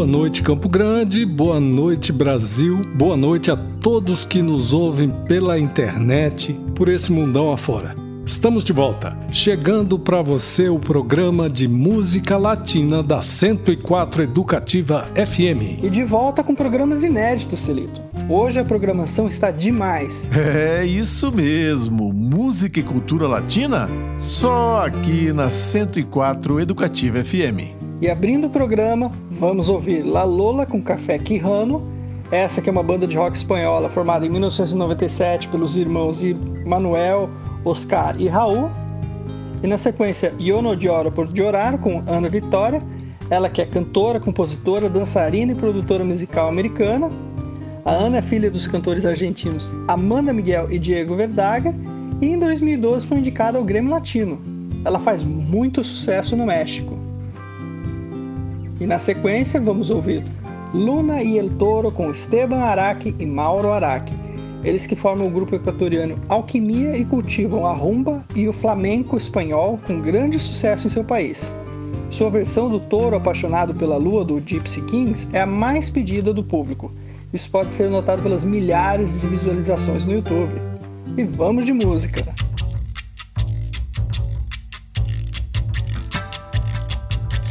Boa noite, Campo Grande. Boa noite, Brasil. Boa noite a todos que nos ouvem pela internet, por esse mundão afora. Estamos de volta, chegando para você o programa de música latina da 104 Educativa FM. E de volta com programas inéditos, Celito. Hoje a programação está demais. É isso mesmo, música e cultura latina só aqui na 104 Educativa FM. E abrindo o programa, vamos ouvir La Lola com Café Quijano. Essa que é uma banda de rock espanhola formada em 1997 pelos irmãos Manuel, Oscar e Raul. E na sequência, Yo no lloro por llorar com Ana Vitória. Ela que é cantora, compositora, dançarina e produtora musical americana. A Ana é filha dos cantores argentinos Amanda Miguel e Diego Verdaga e em 2012 foi indicada ao Grêmio Latino. Ela faz muito sucesso no México. E na sequência vamos ouvir Luna e El Toro com Esteban Araque e Mauro Araque. Eles que formam o grupo equatoriano Alquimia e cultivam a rumba e o flamenco espanhol com grande sucesso em seu país. Sua versão do Toro apaixonado pela lua do Gypsy Kings é a mais pedida do público. Isso pode ser notado pelas milhares de visualizações no YouTube. E vamos de música!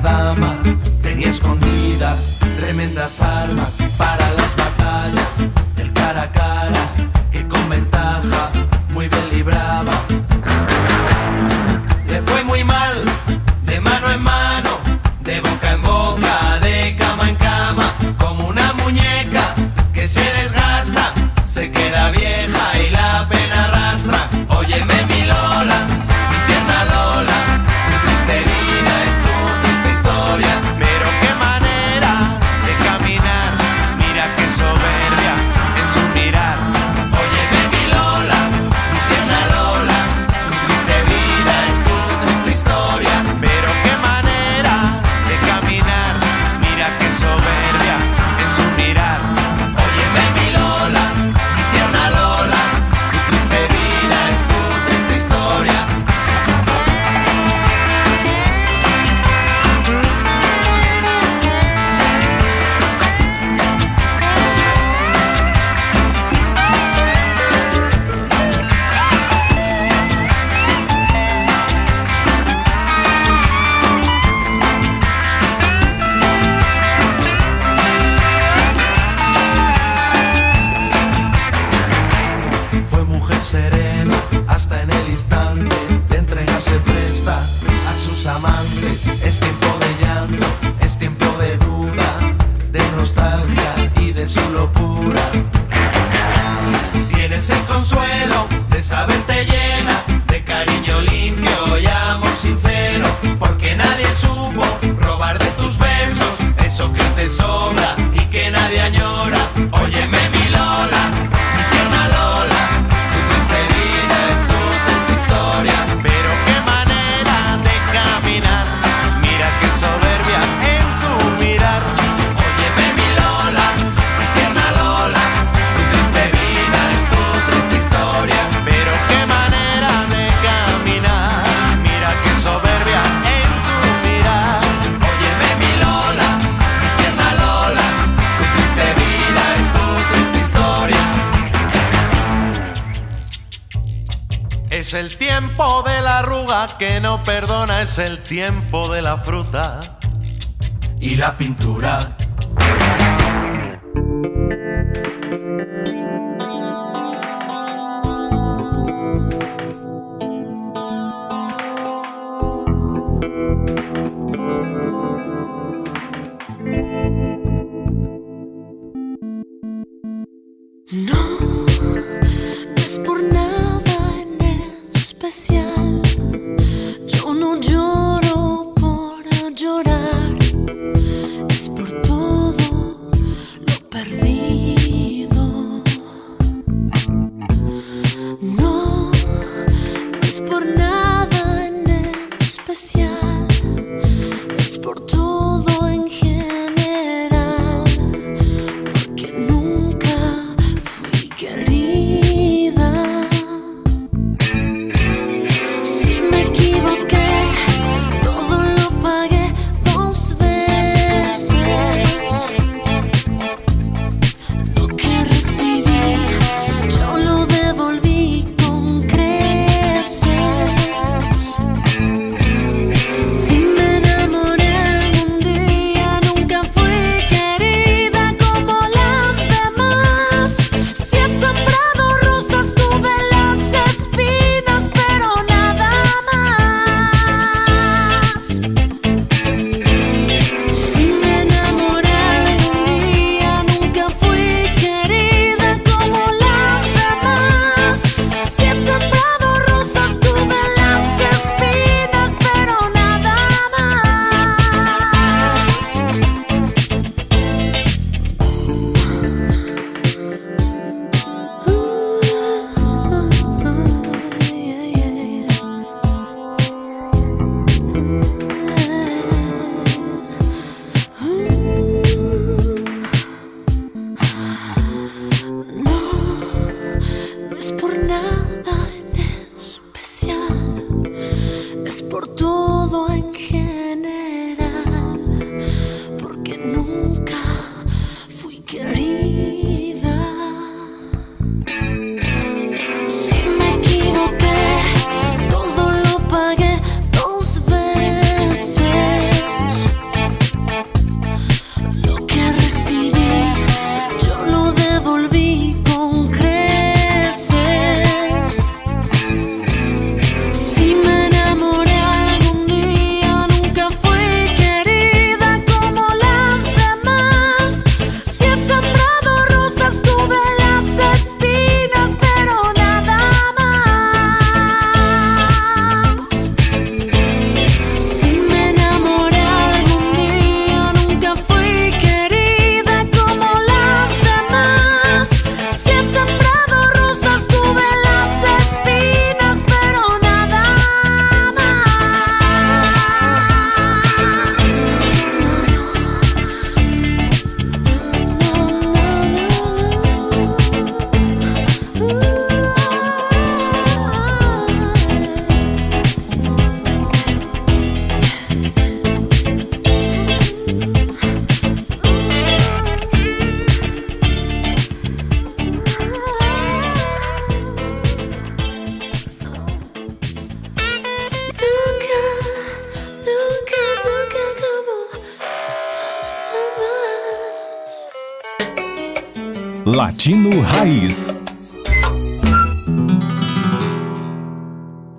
Dama tenía escondidas tremendas armas para las batallas del cara a cara que con ventaja muy bien libraba. No perdona es el tiempo de la fruta y la pintura.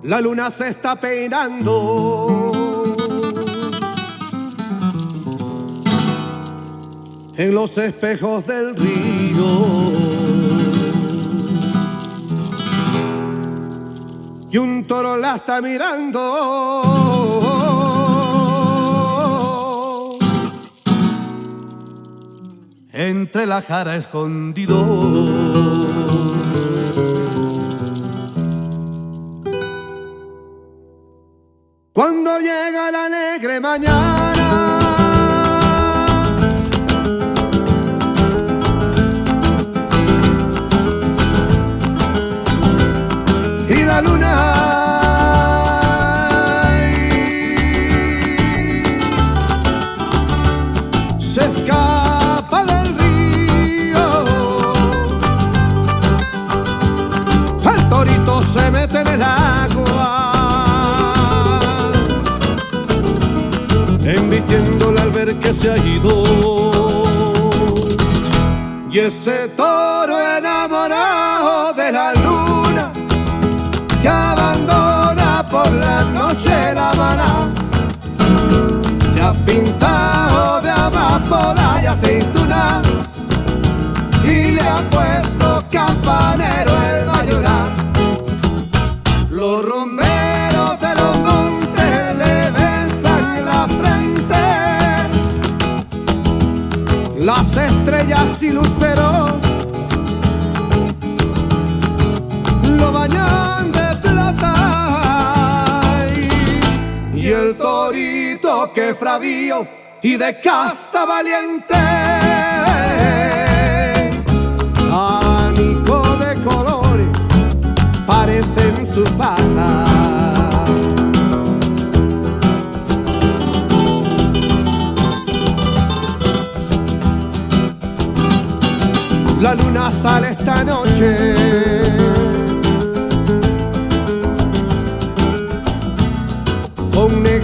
La luna se está peinando. En los espejos del río. Y un toro la está mirando. entre la jara escondido.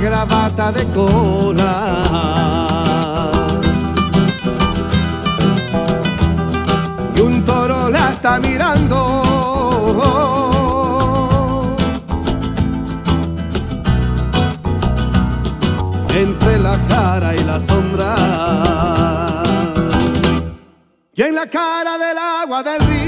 Bata de cola. Y un toro la está mirando. Entre la cara y la sombra y en la cara del agua del río.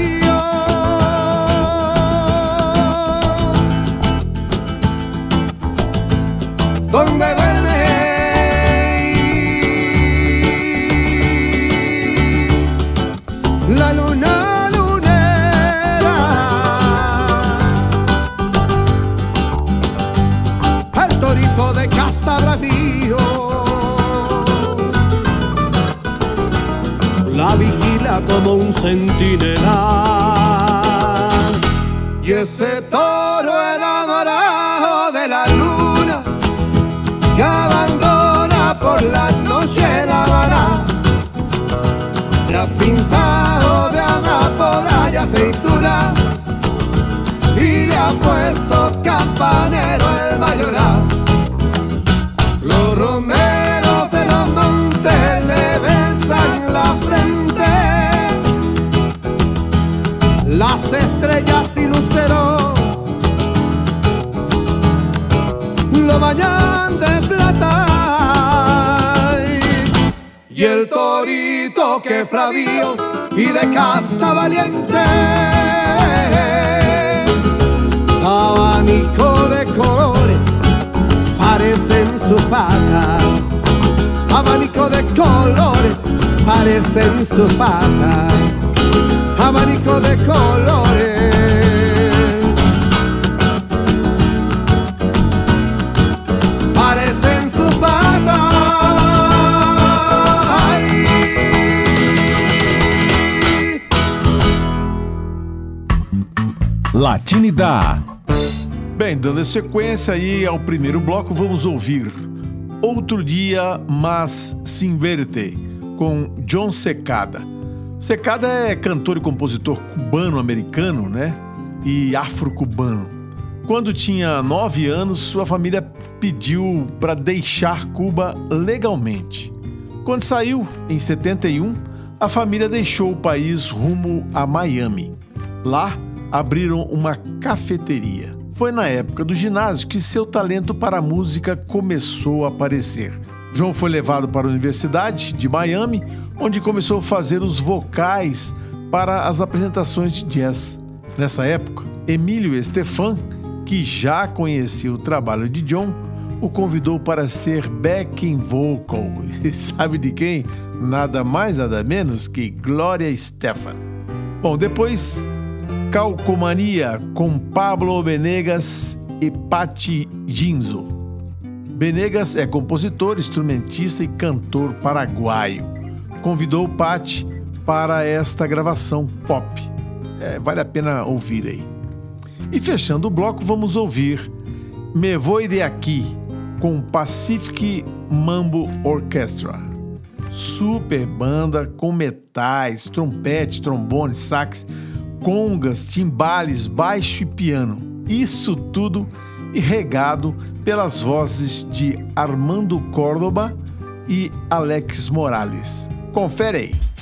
Como un centinela. Y ese toro enamorado de la luna que abandona por la noche la vara se ha pintado de amapola y aceituna y le ha puesto campanero lo bañan de plata. Y el torito que fravío y de casta valiente. Abanico de colores parecen sus patas. Abanico de colores parecen sus patas. Abanico de colores. Latinidad. Bem, dando sequência aí ao primeiro bloco, vamos ouvir Outro Dia Mas Sin Verte, com John Secada. Secada é cantor e compositor cubano-americano, né? E afro-cubano. Quando tinha nove anos, sua família pediu para deixar Cuba legalmente. Quando saiu, em 71, a família deixou o país rumo a Miami. Lá, abriram uma cafeteria. Foi na época do ginásio que seu talento para a música começou a aparecer. João foi levado para a Universidade de Miami, onde começou a fazer os vocais para as apresentações de jazz. Nessa época, Emílio Estefan, que já conhecia o trabalho de John, o convidou para ser backing vocal. E sabe de quem? Nada mais, nada menos que Gloria Stefan. Bom, depois Calcomania com Pablo Benegas e Patti Ginzo. Benegas é compositor, instrumentista e cantor paraguaio. Convidou Patti para esta gravação pop. É, vale a pena ouvir aí. E fechando o bloco, vamos ouvir Me Voy de Aqui com Pacific Mambo Orchestra. Super banda com metais, trompete, trombone, sax, congas, timbales, baixo e piano. Isso tudo regado pelas vozes de Armando Córdoba e Alex Morales. Confere aí.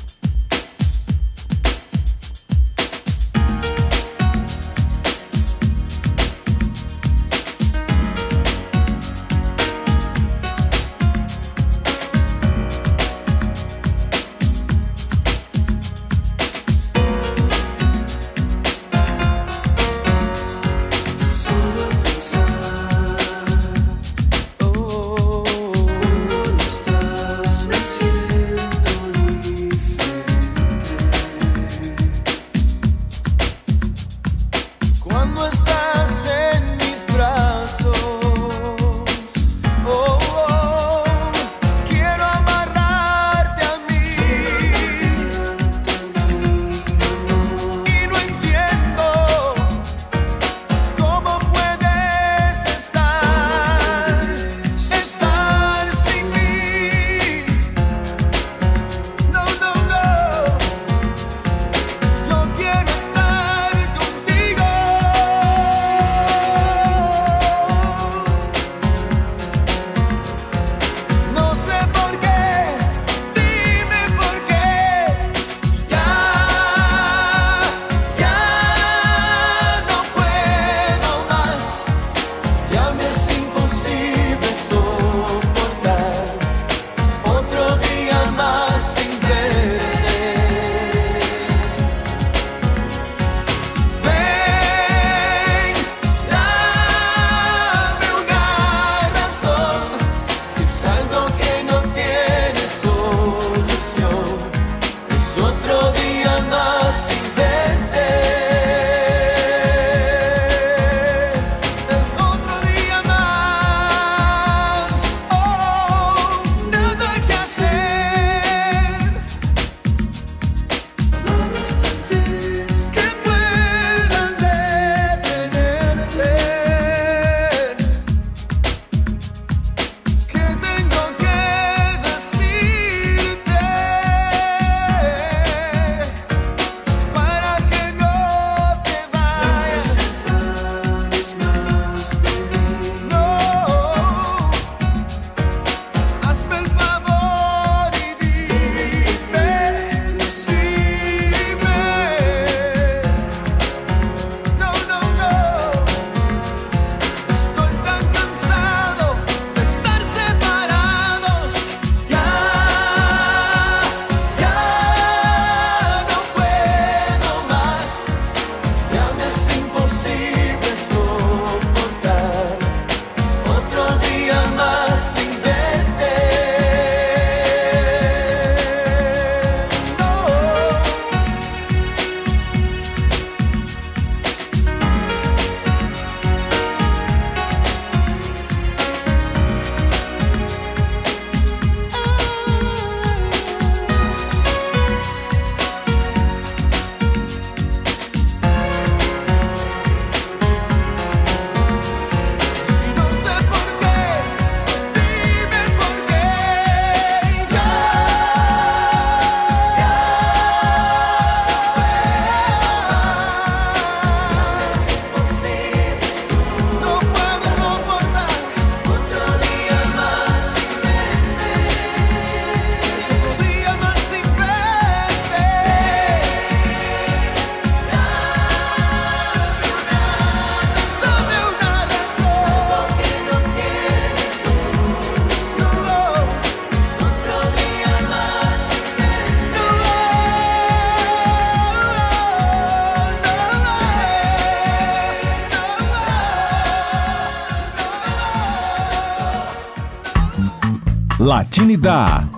Dá.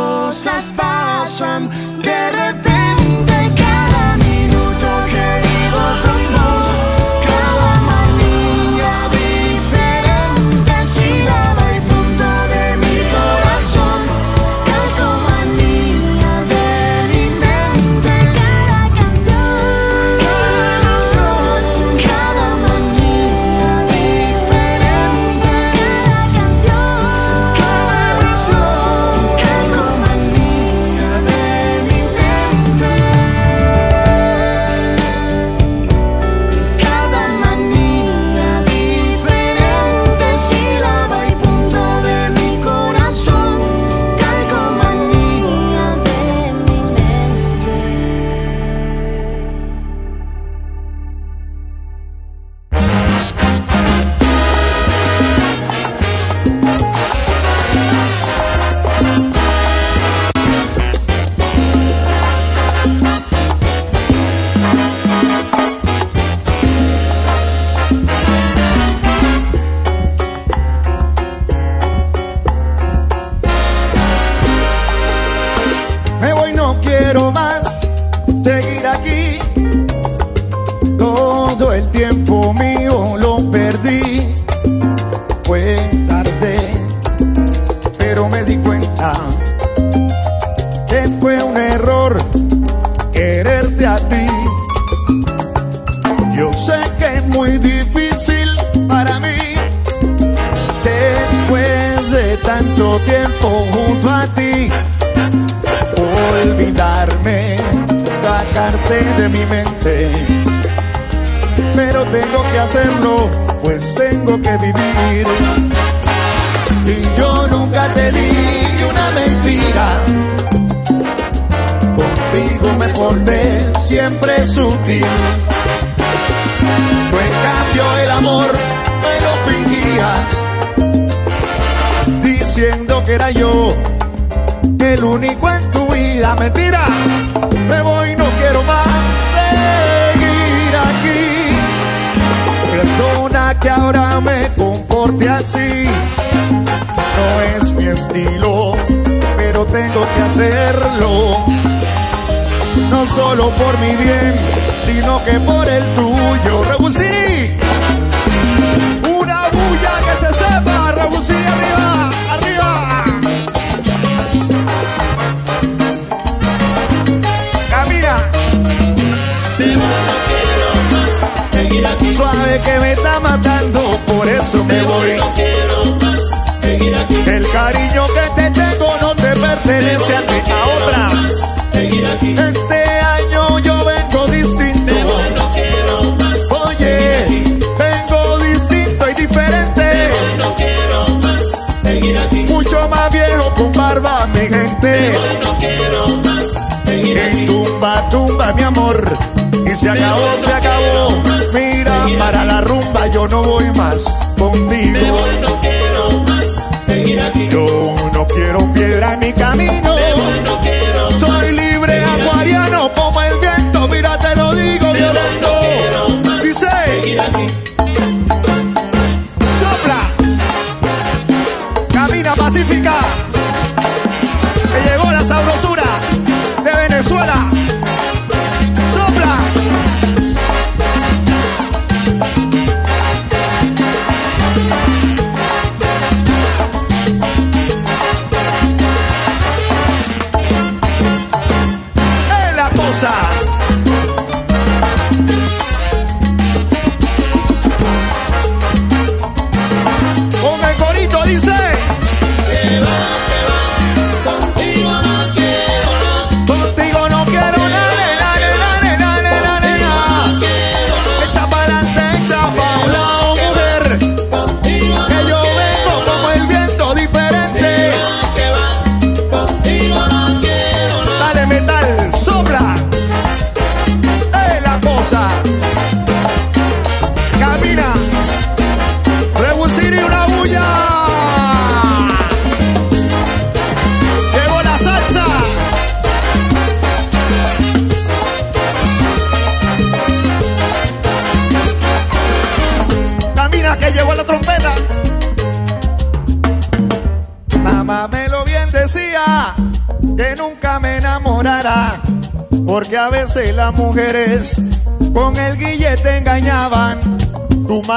Cosas pasan de repente. Cada minuto que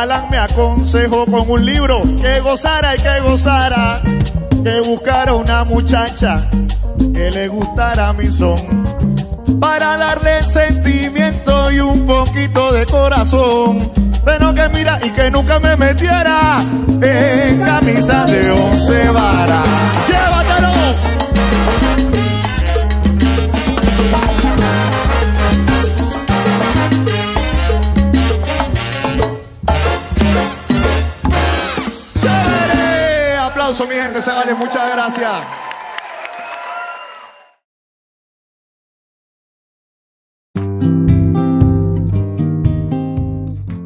Tu malan me aconsejó con un libro que gozara y que gozara, que buscara una muchacha que le gustara mi son, para darle sentimiento y un poquito de corazón. Pero que mira y que nunca me metiera en camisa de once varas. Aplauso, mi gente, se vale. Muchas gracias.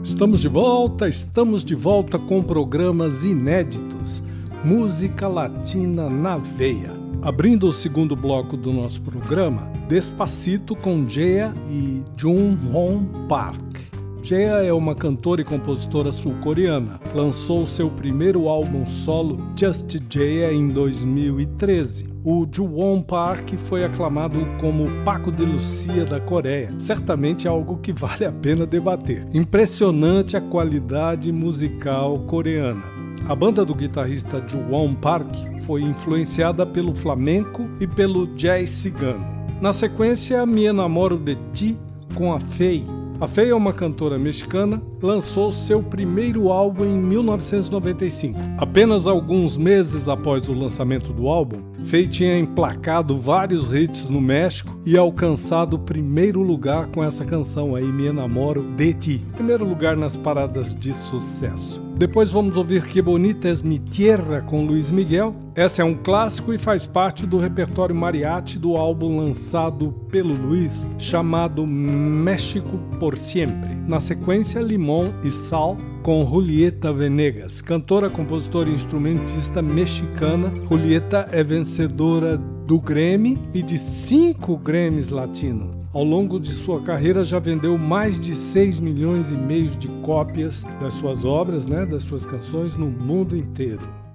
Estamos de volta, estamos de volta com programas inéditos. Música Latina na Veia. Abrindo o segundo bloco do nosso programa, Despacito com Jea e Jung Hong Park. Jea é uma cantora e compositora sul-coreana. Lançou seu primeiro álbum solo, Just Jea, em 2013. O Juwon Park foi aclamado como o Paco de Lucia da Coreia. Certamente algo que vale a pena debater. Impressionante a qualidade musical coreana. A banda do guitarrista Juwon Park foi influenciada pelo flamenco e pelo jazz cigano. Na sequência, Me Enamoro de Ti com a Fei, a Fei é uma cantora mexicana, lançou seu primeiro álbum em 1995. Apenas alguns meses após o lançamento do álbum, Fei tinha emplacado vários hits no México e alcançado o primeiro lugar com essa canção aí, Me Enamoro de Ti. Primeiro lugar nas paradas de sucesso. Depois vamos ouvir Que Bonita es mi Tierra com Luiz Miguel. Essa é um clássico e faz parte do repertório mariachi do álbum lançado pelo Luiz, chamado México por Siempre. Na sequência, Limão e Sal com Julieta Venegas, cantora, compositora e instrumentista mexicana. Julieta é vencedora do Grammy e de cinco Grammys Latino. Ao longo de sua carreira já vendeu mais de 6 milhões e meio de cópias das suas obras, né, das suas canções no mundo inteiro.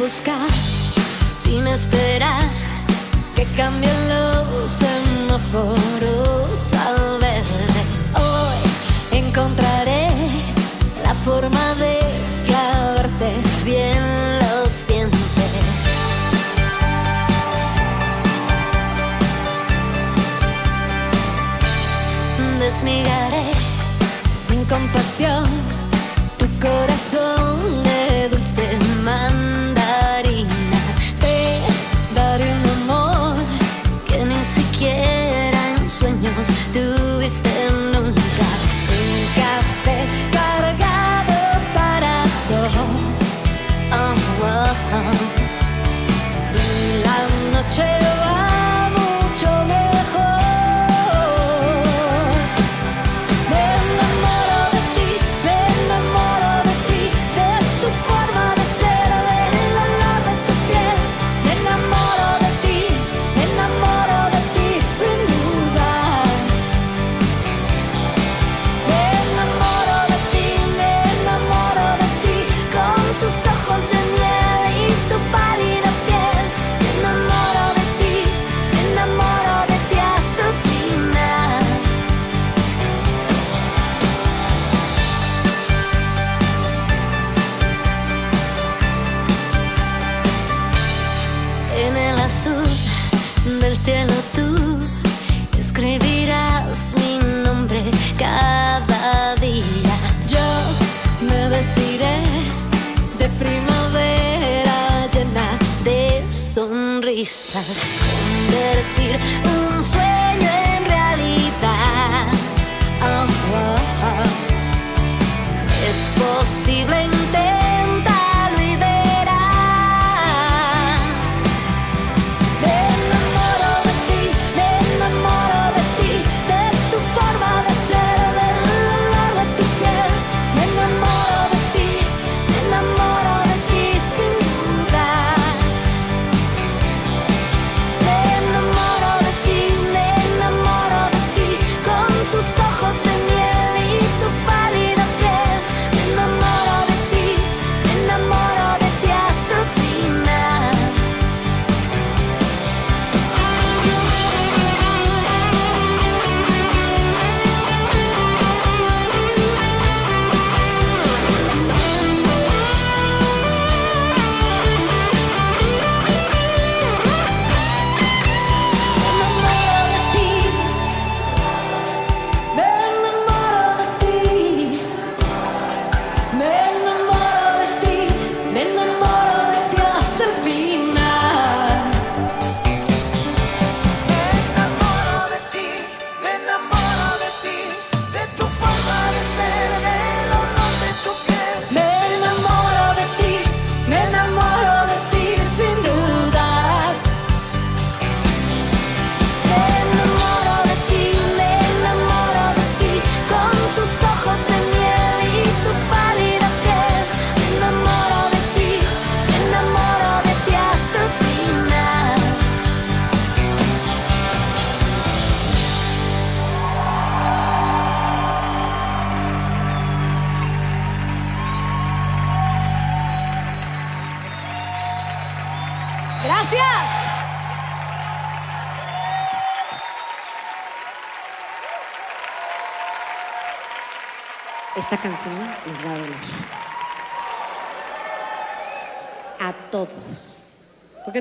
buscar sin esperar que cambien los semáforos.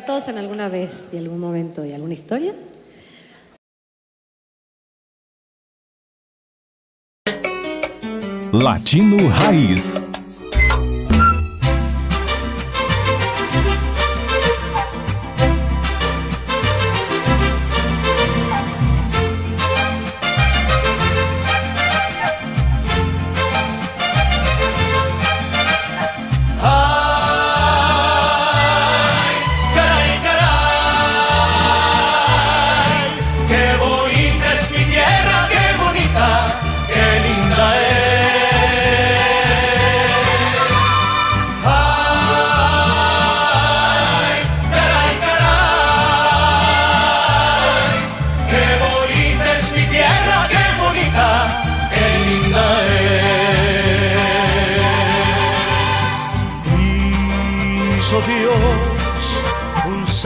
todos en alguna vez y algún momento y alguna historia. Latino Raiz.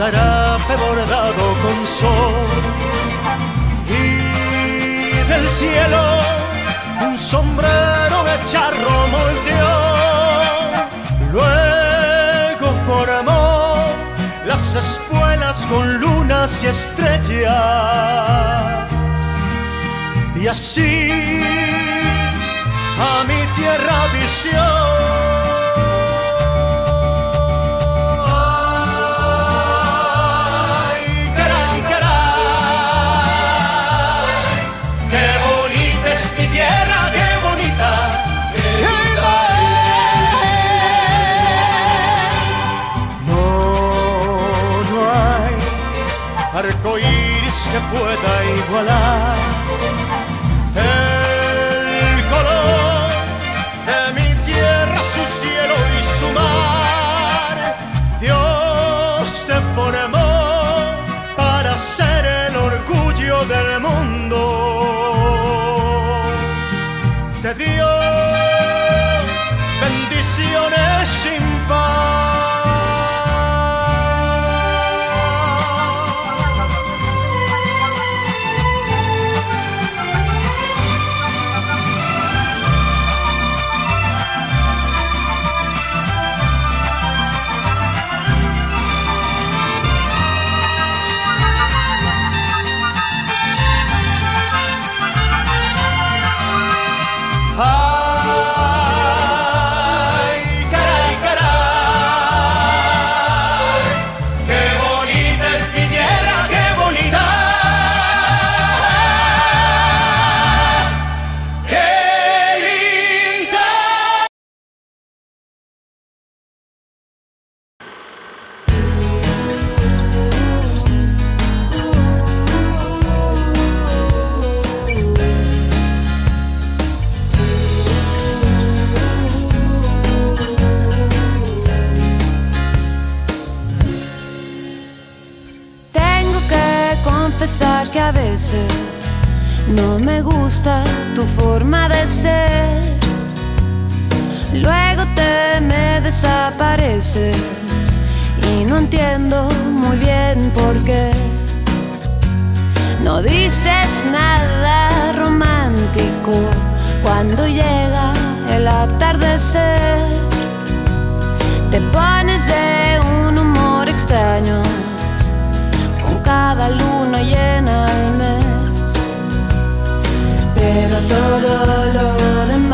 Zarape bordado con sol y del cielo un sombrero de charro moldeó. Luego formó las espuelas con lunas y estrellas y así a mi tierra visión. Pueda igualar y no entiendo muy bien por qué. No dices nada romántico cuando llega el atardecer. Te pones de un humor extraño con cada luna llena al mes. Pero todo lo demás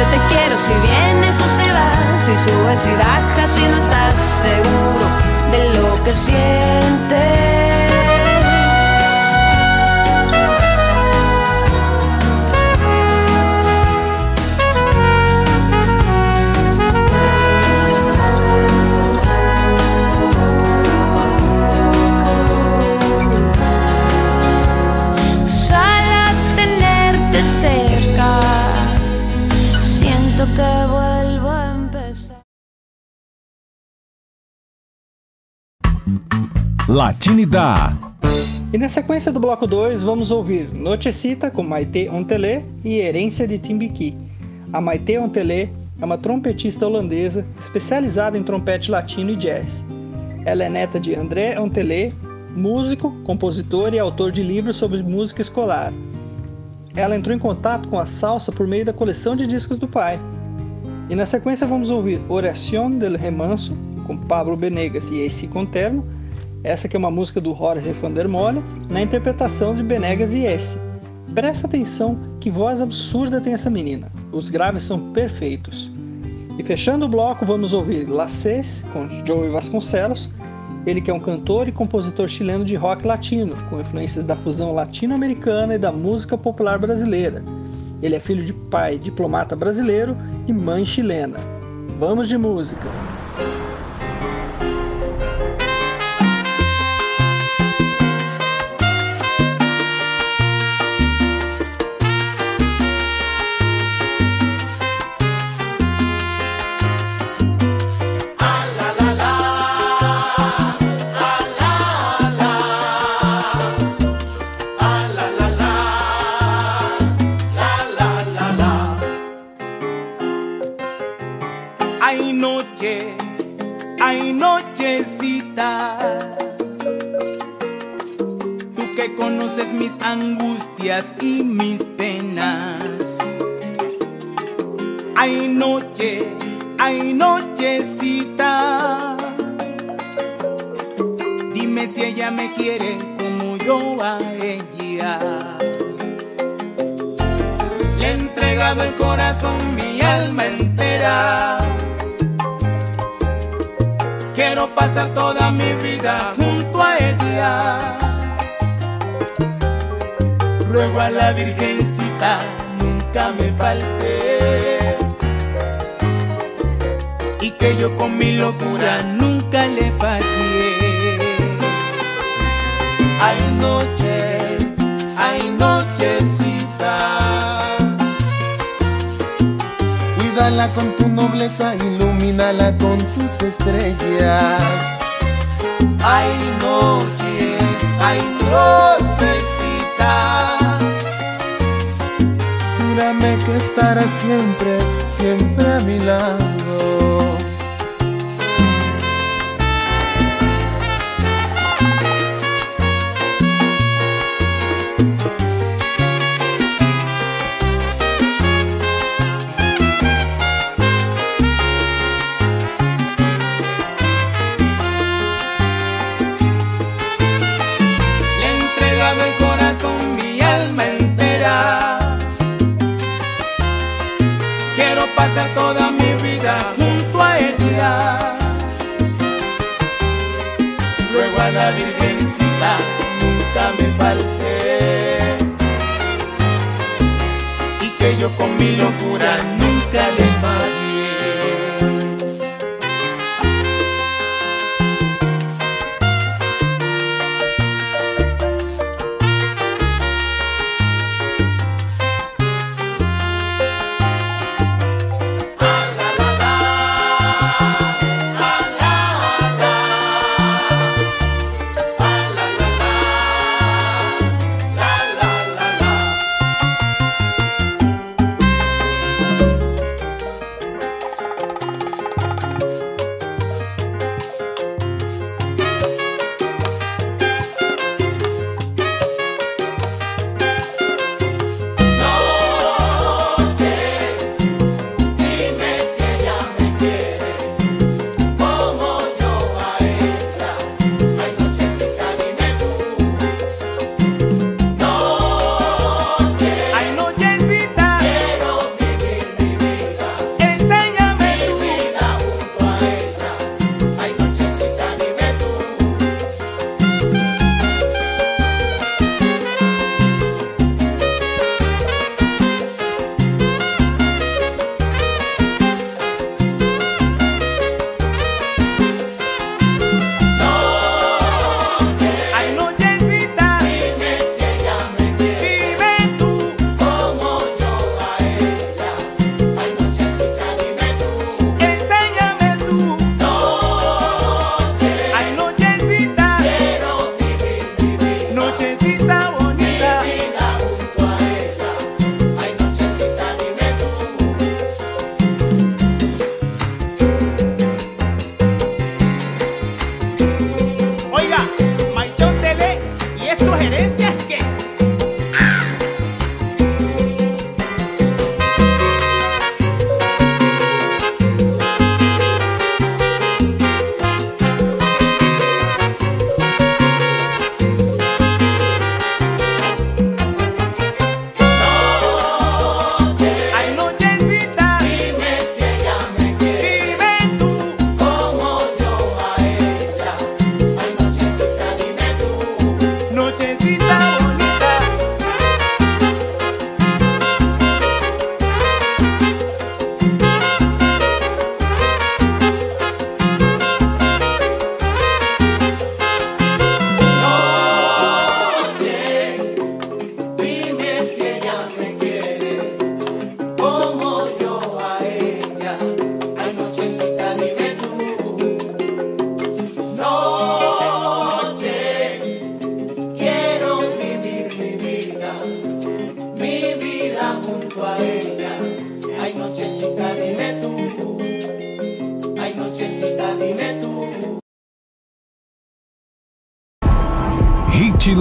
Yo te quiero si vienes o si vas, si subes y bajas, si no estás seguro de lo que sientes. Latinidad. E na sequência do bloco 2, vamos ouvir Nochecita com Maite Ontelé e Herência de Timbiqui. A Maite Ontelé é uma trompetista holandesa especializada em trompete latino e jazz. Ela é neta de André Ontelé, músico, compositor e autor de livros sobre música escolar. Ela entrou em contato com a salsa por meio da coleção de discos do pai. E na sequência vamos ouvir Oración del Remanso, com Pablo Benegas e Ace Conterno, essa que é uma música do Jorge van der Molle, na interpretação de Benegas e Ace. Presta atenção que voz absurda tem essa menina. Os graves são perfeitos. E fechando o bloco, vamos ouvir Lacés com Joey Vasconcelos, ele que é um cantor e compositor chileno de rock latino, com influências da fusão latino-americana e da música popular brasileira. Ele é filho de pai diplomata brasileiro e mãe chilena. Vamos de música!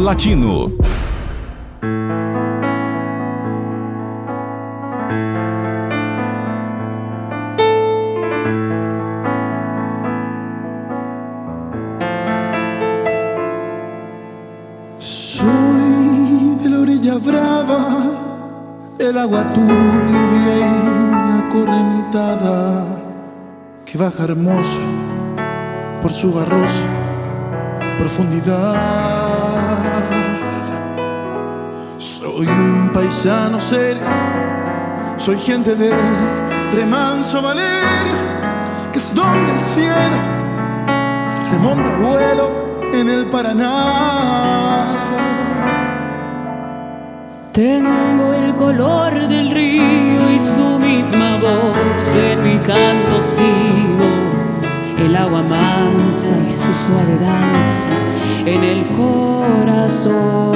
Latino. Gente del remanso Valeria, que es donde el cielo remonta vuelo en el Paraná. Tengo el color del río y su misma voz en mi canto sigo, el agua mansa y su suave danza en el corazón.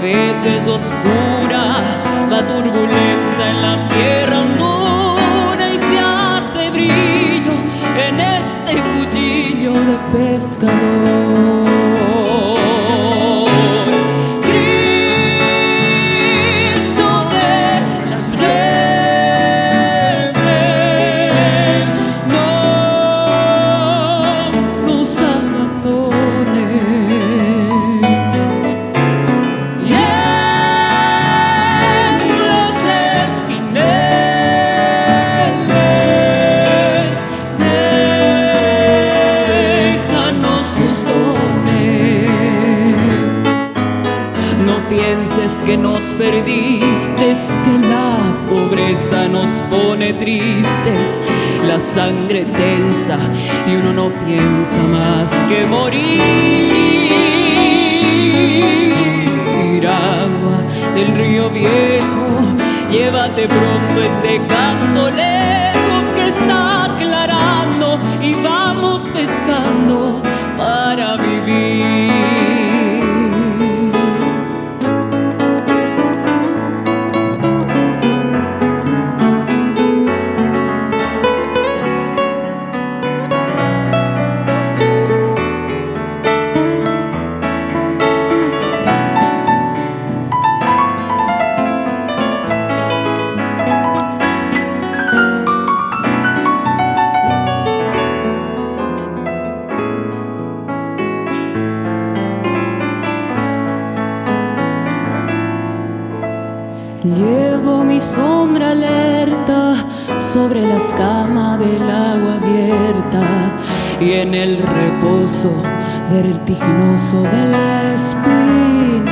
Veces oscura, va turbulenta en la sierra hondura y se hace brillo en este cuchillo de pescador. La sangre tensa y uno no piensa más que morir. Agua del río viejo, llévate pronto este canto lejos vertiginoso del espinel.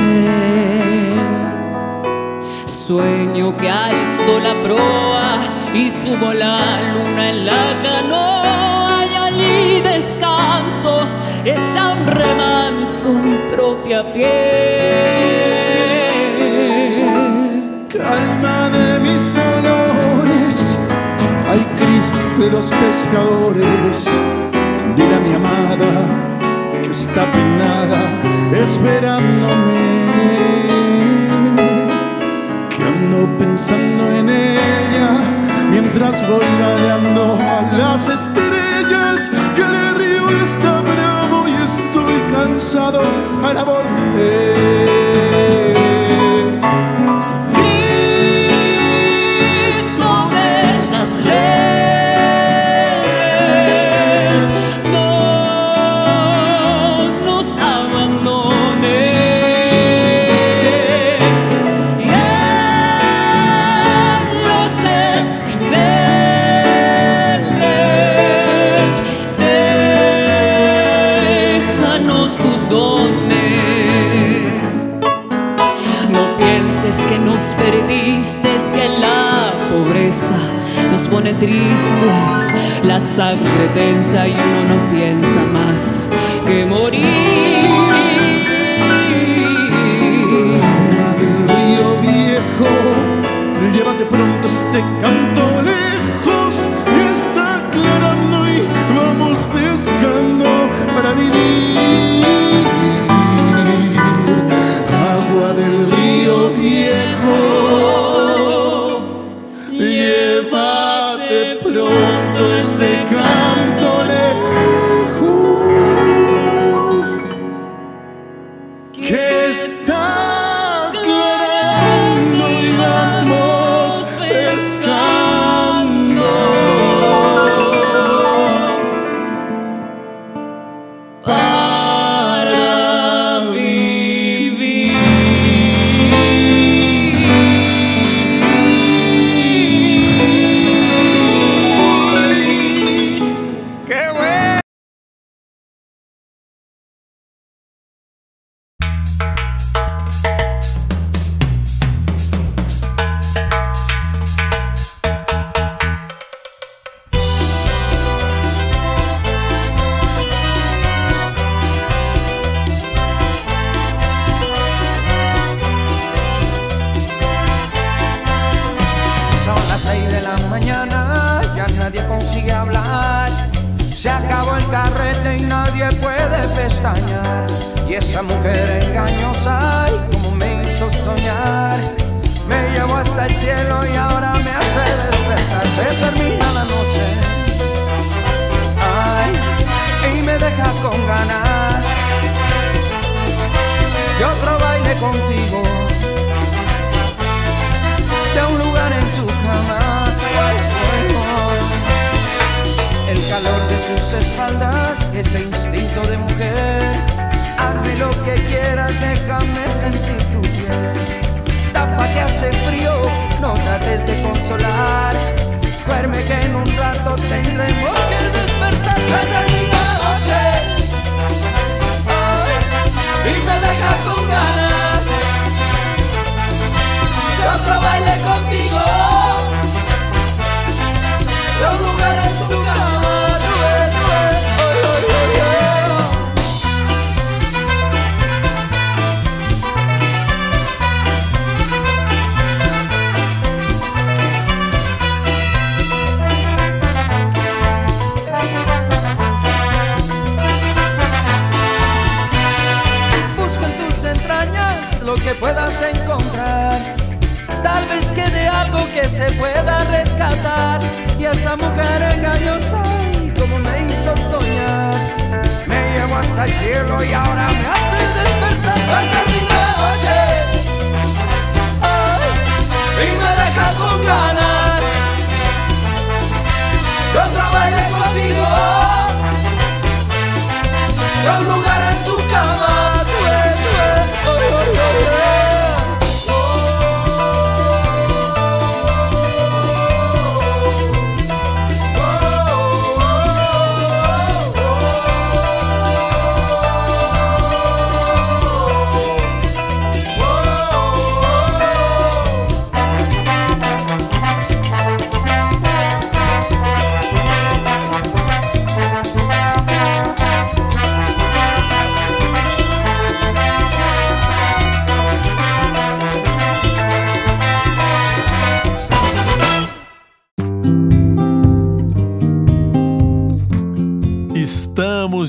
Sueño que alzo la proa y subo la luna en la canoa y allí descanso, echa un remanso mi propia piel. Calma de mis dolores, ay Cristo de los pescadores, dile a mi amada esperándome, que ando pensando en ella mientras voy vadeando a las estrellas, que el río está bravo y estoy cansado para volver. Nos perdiste, que la pobreza nos pone tristes, la sangre tensa y uno no piensa más que morir. Agua del río viejo, llévate pronto este canto floor.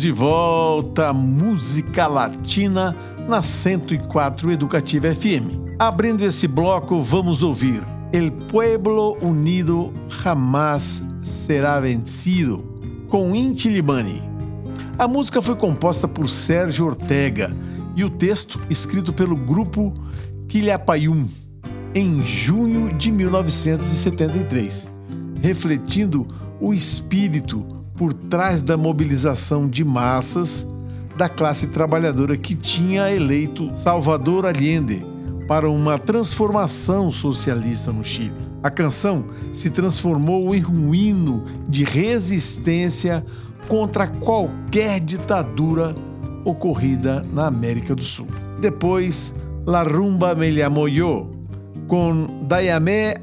De volta, música latina na 104 Educativa FM. Abrindo esse bloco, vamos ouvir El Pueblo Unido Jamás Será Vencido, com Inti Limani. A música foi composta por Sérgio Ortega e o texto escrito pelo grupo Quilhapayum em junho de 1973, refletindo o espírito por trás da mobilização de massas da classe trabalhadora que tinha eleito Salvador Allende para uma transformação socialista no Chile. A canção se transformou em um hino de resistência contra qualquer ditadura ocorrida na América do Sul. Depois, La Rumba Me Llamo Yo, com Dayamé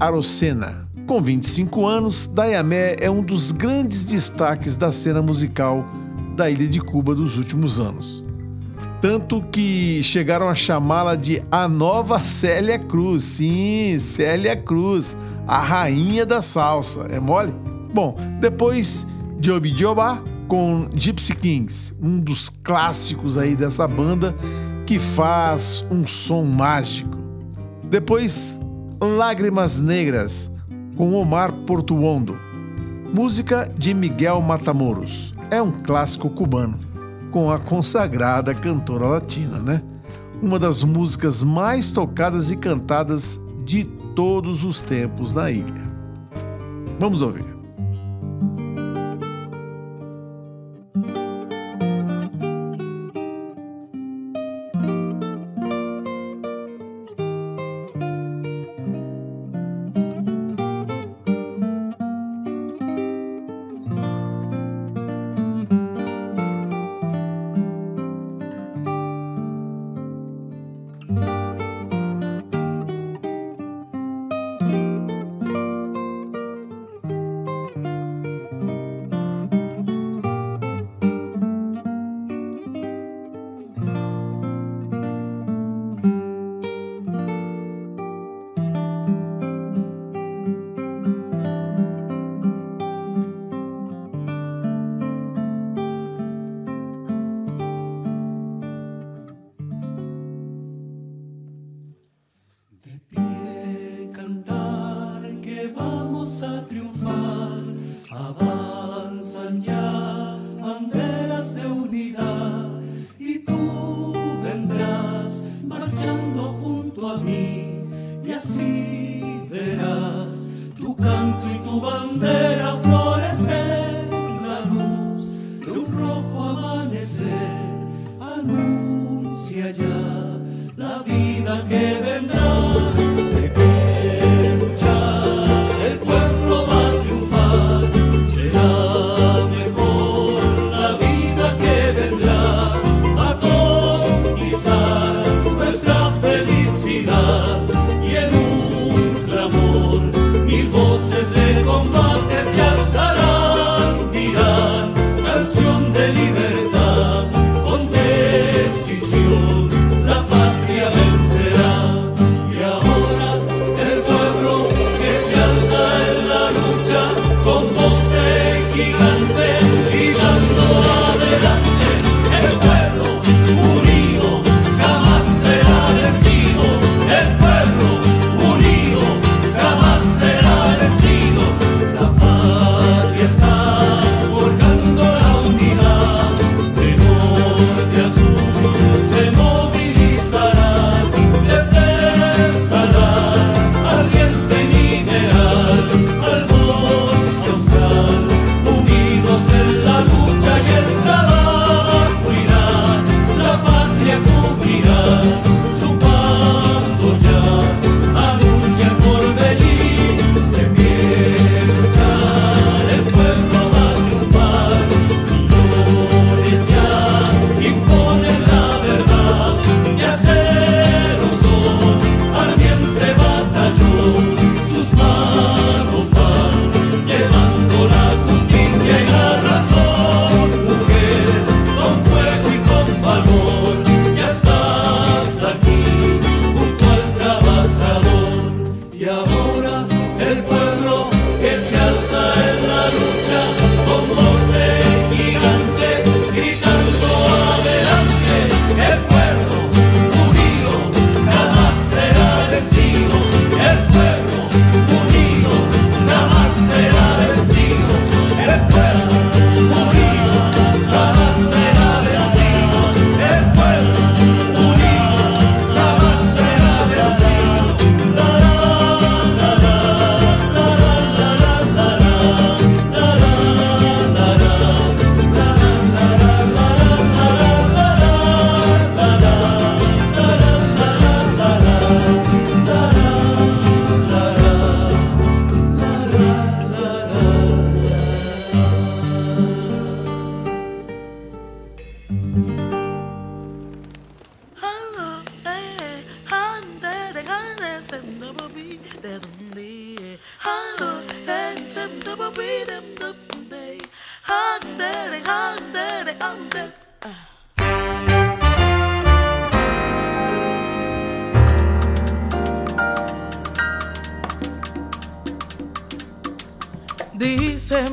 Arocena. Com 25 anos, Dayamé é um dos grandes destaques da cena musical da ilha de Cuba dos últimos anos. Tanto que chegaram a chamá-la de a nova Célia Cruz. Sim, Célia Cruz, a rainha da salsa. É mole? Bom, depois Joby Joba com Gypsy Kings, um dos clássicos aí dessa banda que faz um som mágico. Depois Lágrimas Negras com Omar Portuondo. Música de Miguel Matamoros. É um clássico cubano, com a consagrada cantora latina, né? Uma das músicas mais tocadas e cantadas de todos os tempos na ilha. Vamos ouvir.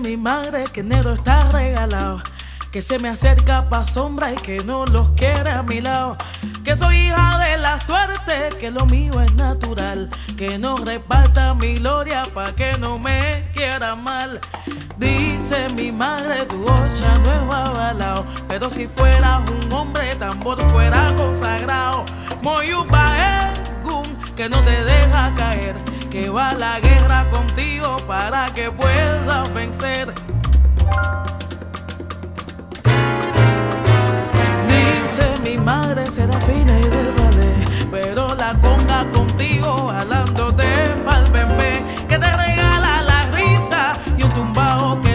mi madre que enero está regalado. Que se me acerca pa' sombra y que no los quiere a mi lado. Que soy hija de la suerte, que lo mío es natural. Que no reparta mi gloria pa' que no me quiera mal. Dice mi madre, tu ocha no es. Pero si fueras un hombre, tambor fuera consagrado. Moyupa eh, es que no te deja caer que va a la guerra contigo para que puedas vencer. Dice mi madre será fina y del ballet, pero la conga contigo jalándote pa'l bebé, que te regala la risa y un tumbao que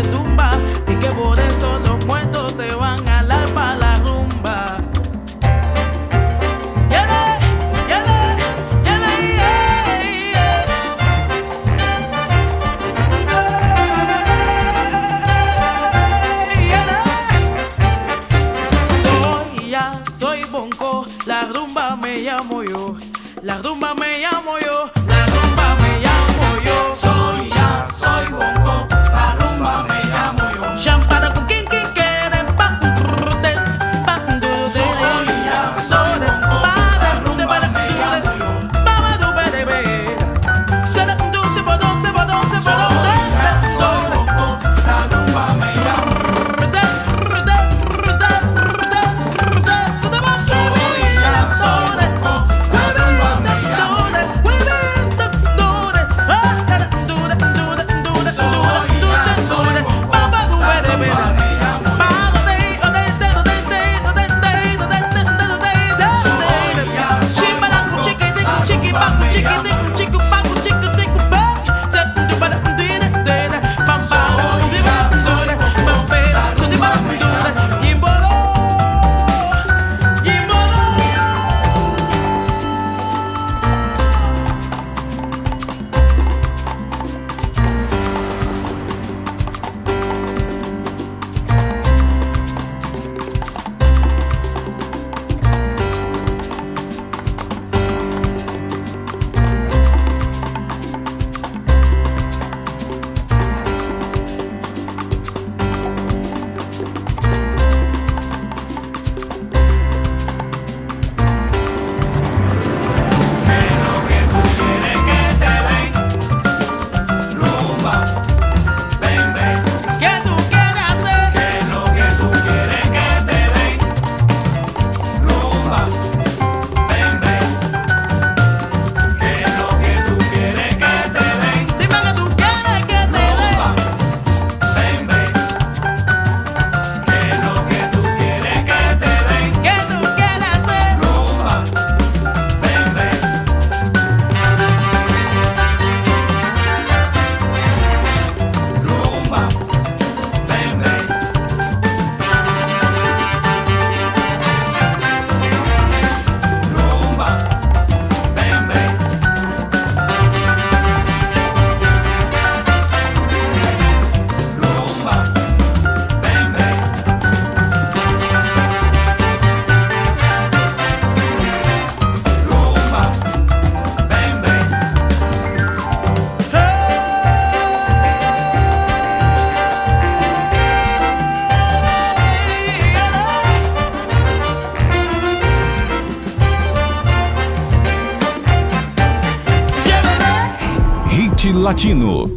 Latino.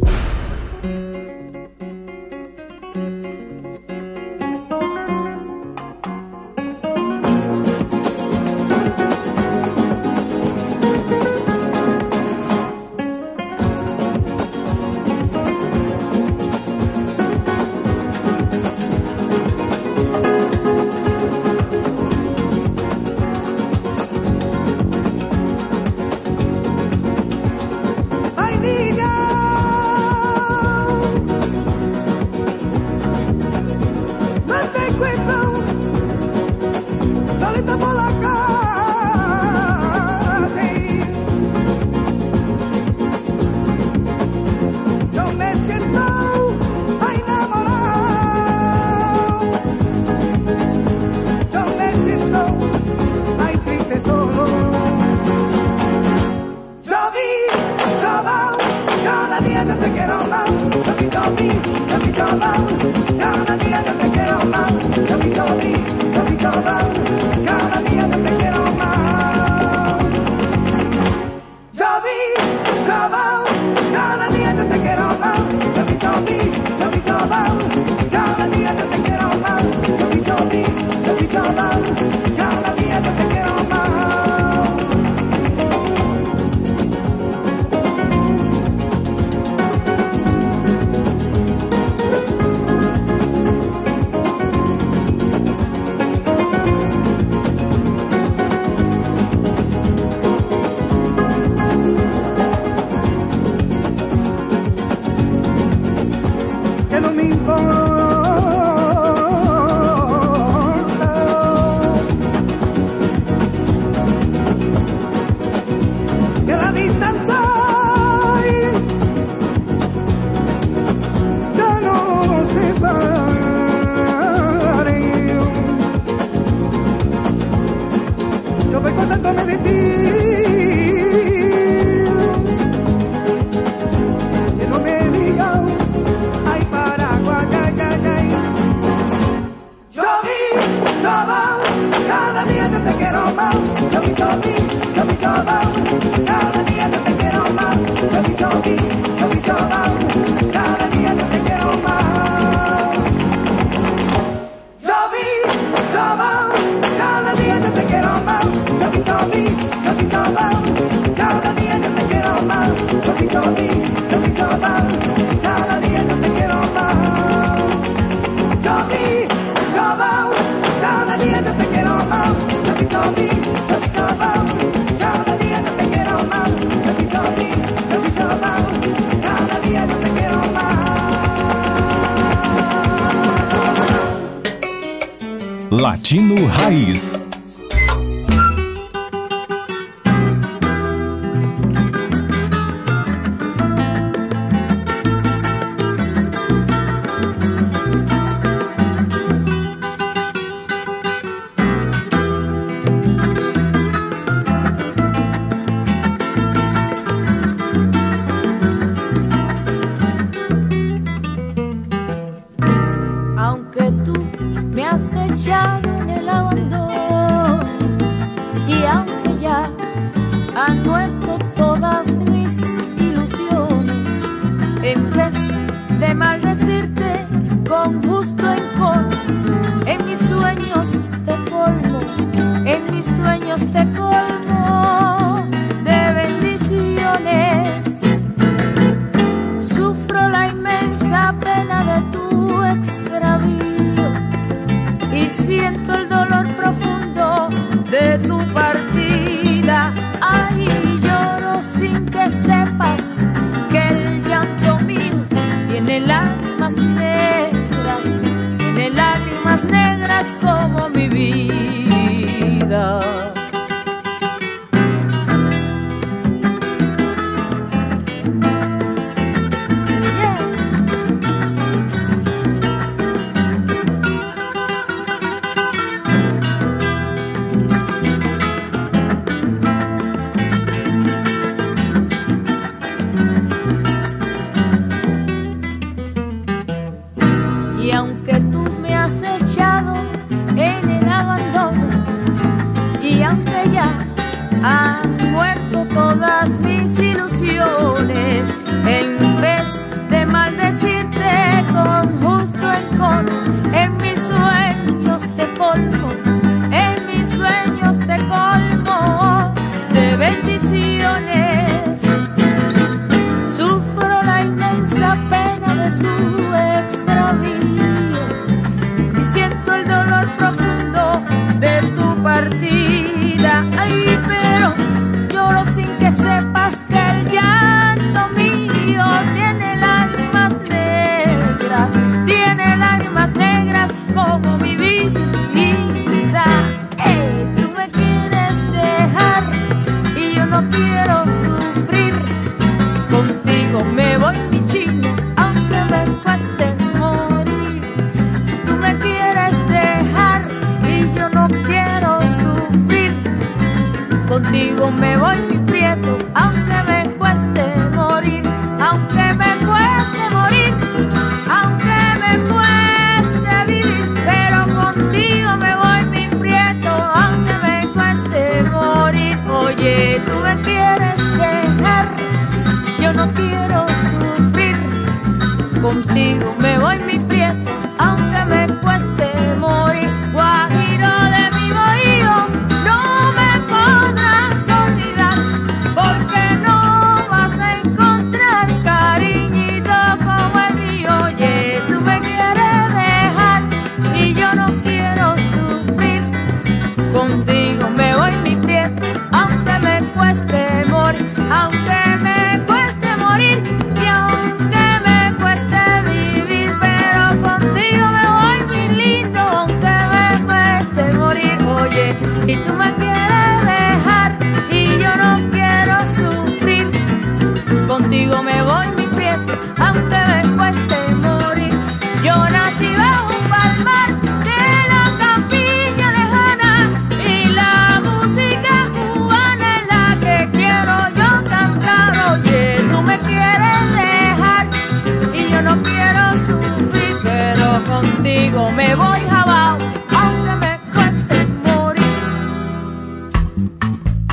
Negras como mi vida.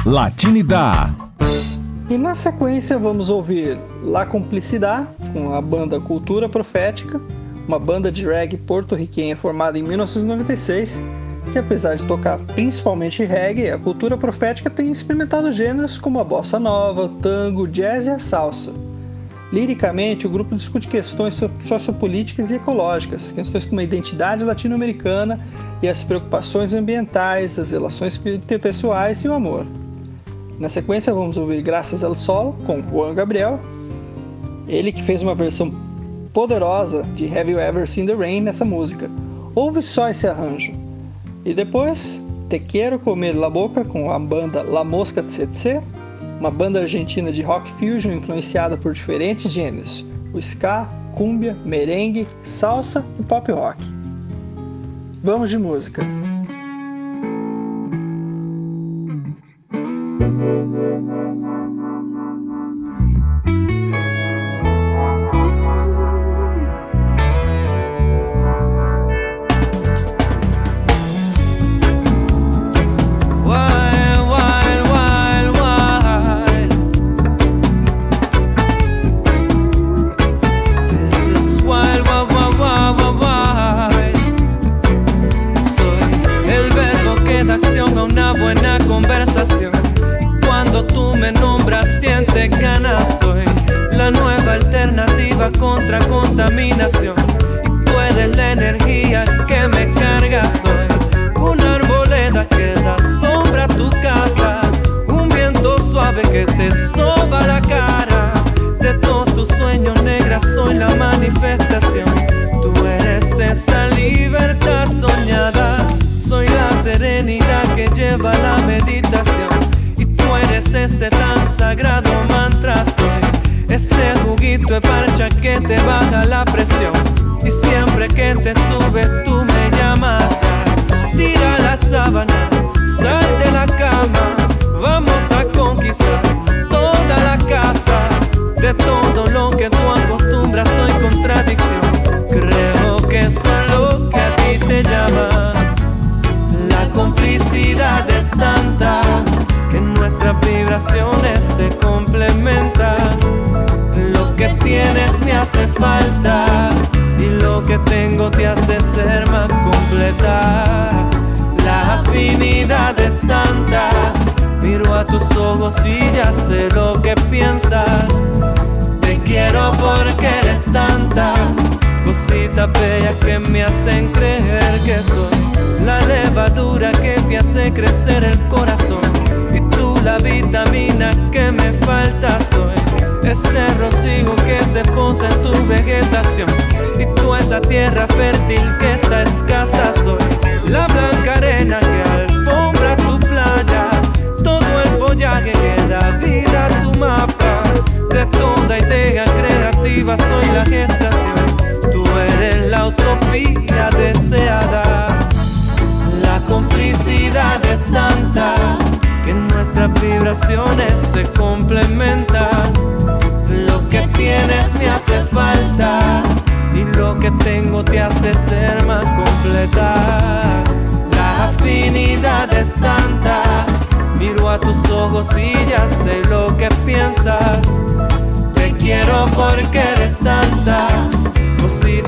Latinidá. E na sequência vamos ouvir La Complicidade, com a banda Cultura Profética, uma banda de reggae porto-riquenha formada em 1996, que apesar de tocar principalmente reggae, a cultura profética tem experimentado gêneros como a bossa nova, o tango, o jazz e a salsa. Liricamente, o grupo discute questões sociopolíticas e ecológicas, questões como a identidade latino-americana e as preocupações ambientais, as relações interpessoais e o amor. Na sequência, vamos ouvir Graças ao Solo com Juan Gabriel, ele que fez uma versão poderosa de Have You Ever Seen the Rain nessa música. Ouve só esse arranjo. E depois, Te Quero Comer La Boca com a banda La Mosca de CTC, uma banda argentina de rock fusion influenciada por diferentes gêneros, o ska, cumbia, merengue, salsa e pop rock. Vamos de música!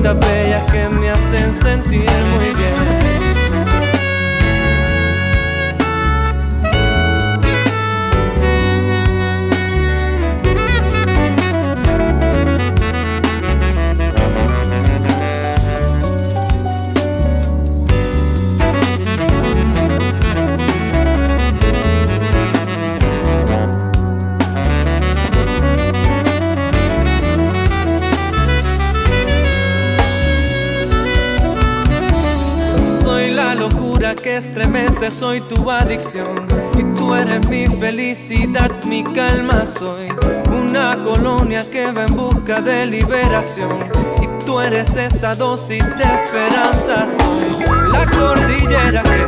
the bed soy tu adicción y tú eres mi felicidad, mi calma soy. Una colonia que va en busca de liberación y tú eres esa dosis de esperanza soy. La cordillera que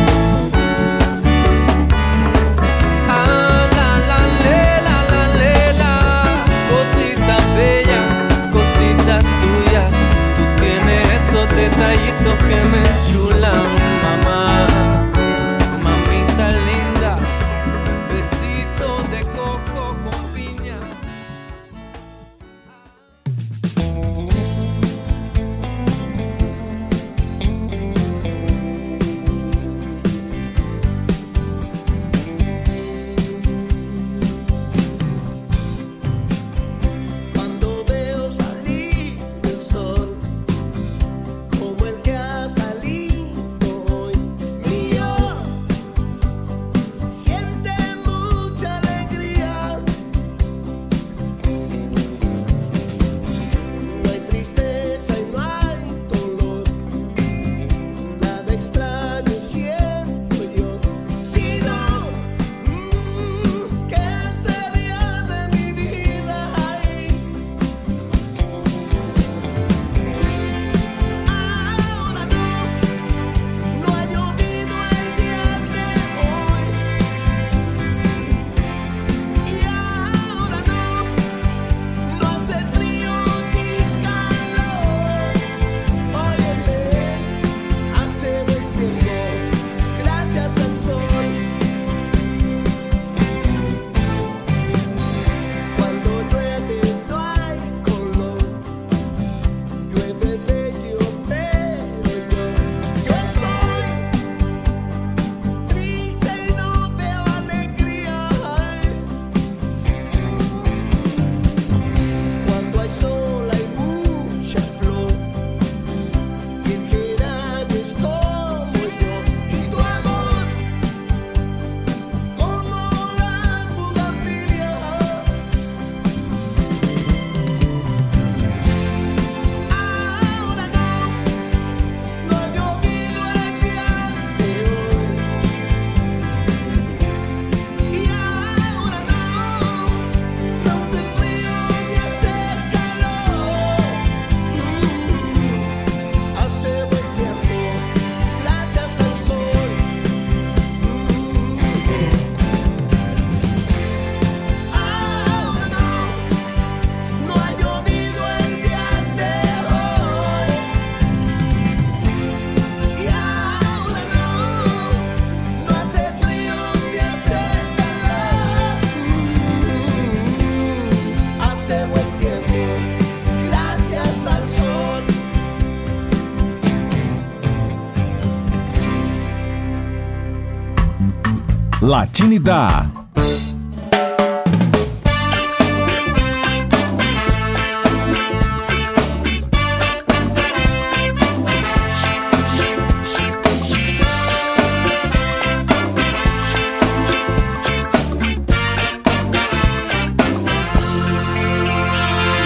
את היית לוחמת שולה.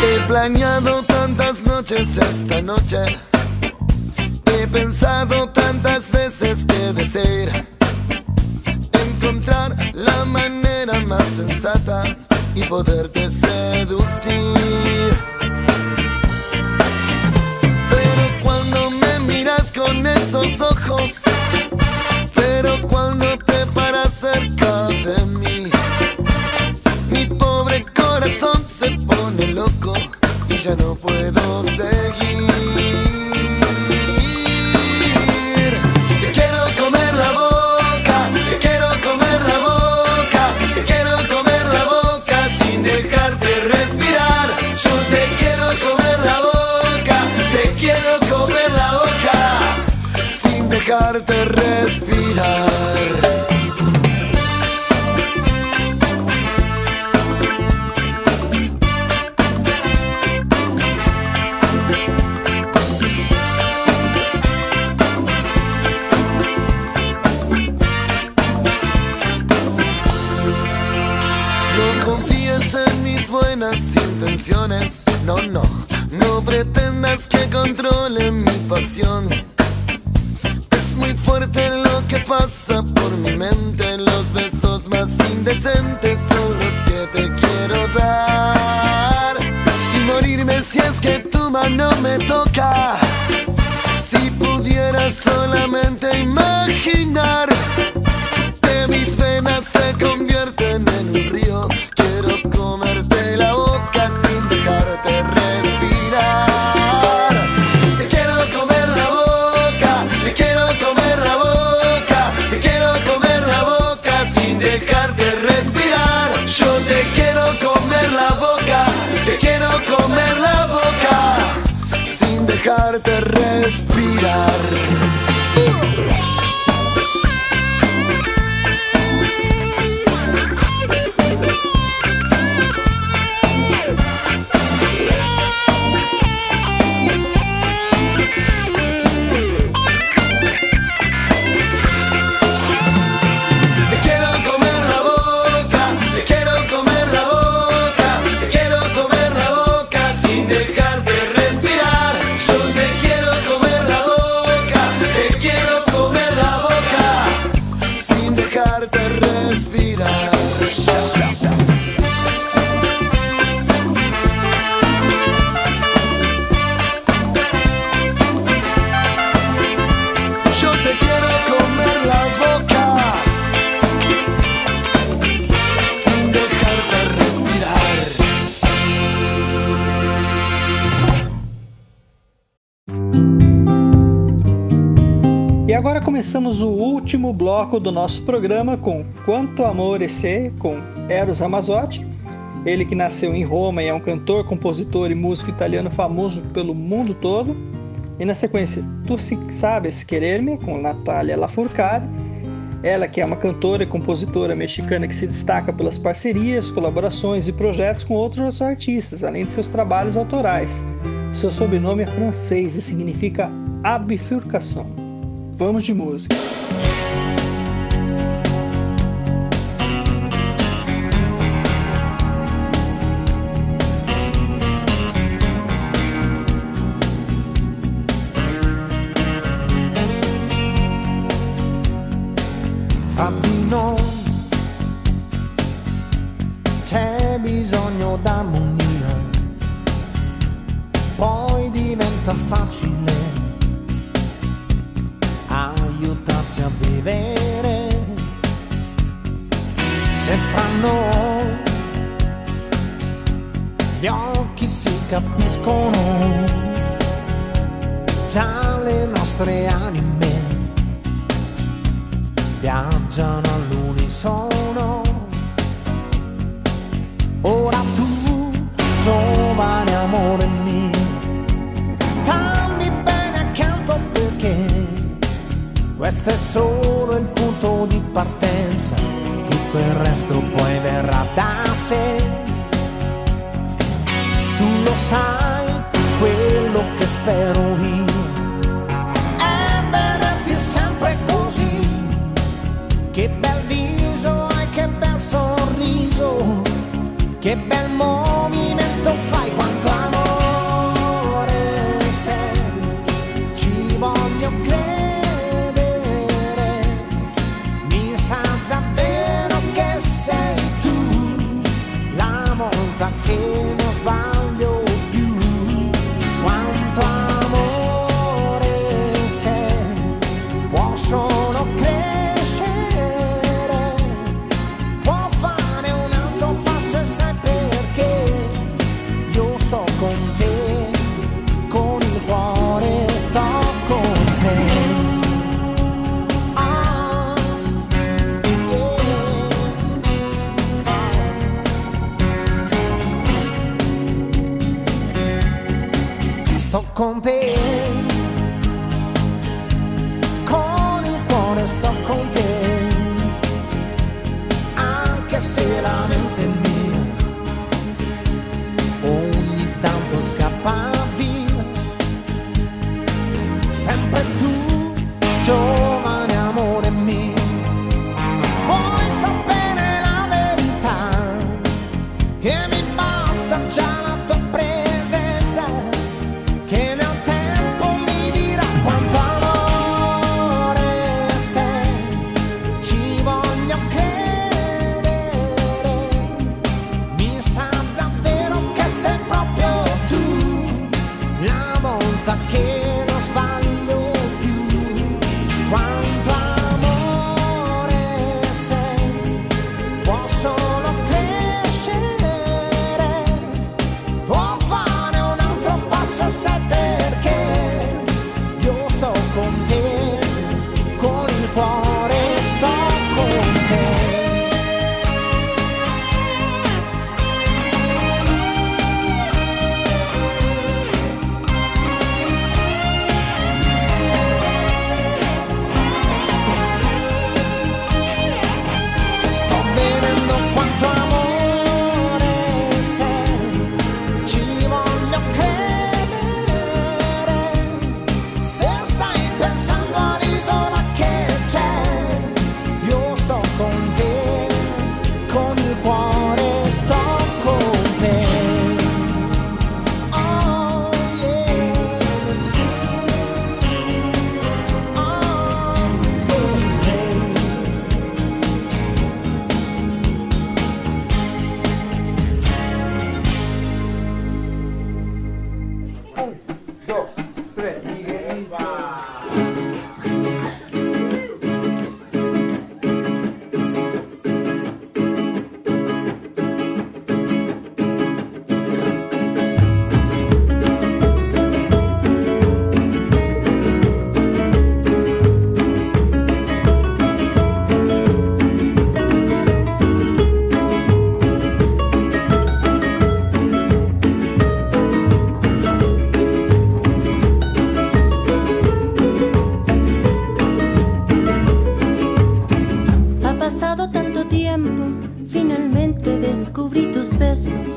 He planeado tantas noches esta noche. dejarte respirar. último bloco do nosso programa com Quanto Amor é Esse, com Eros Ramazzotti. Ele que nasceu em Roma e é um cantor, compositor e músico italiano famoso pelo mundo todo. E na sequência, Tu Sabes Querer-me, com Natália Lafourcade. Ela que é uma cantora e compositora mexicana que se destaca pelas parcerias, colaborações e projetos com outros artistas, além de seus trabalhos autorais. Seu sobrenome é francês e significa a bifurcação. Vamos de música. Besos.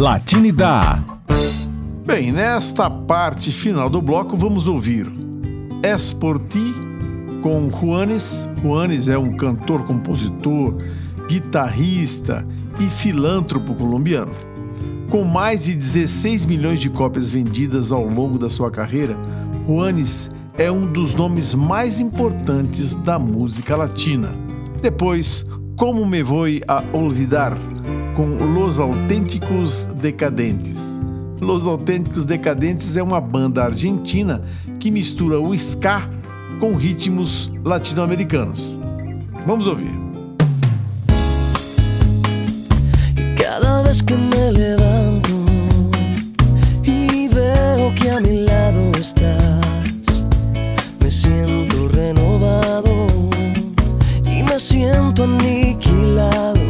Latinidade. Bem, nesta parte final do bloco vamos ouvir Es por ti com Juanes. Juanes é um cantor, compositor, guitarrista e filântropo colombiano. Com mais de 16 milhões de cópias vendidas ao longo da sua carreira, Juanes é um dos nomes mais importantes da música latina. Depois, Como Me Voy a Olvidar, com Los Autênticos Decadentes. Los Autênticos Decadentes é uma banda argentina que mistura o ska com ritmos latino-americanos. Vamos ouvir. Cada vez que me levanto y veo que a mi lado estás, me siento renovado y me siento aniquilado,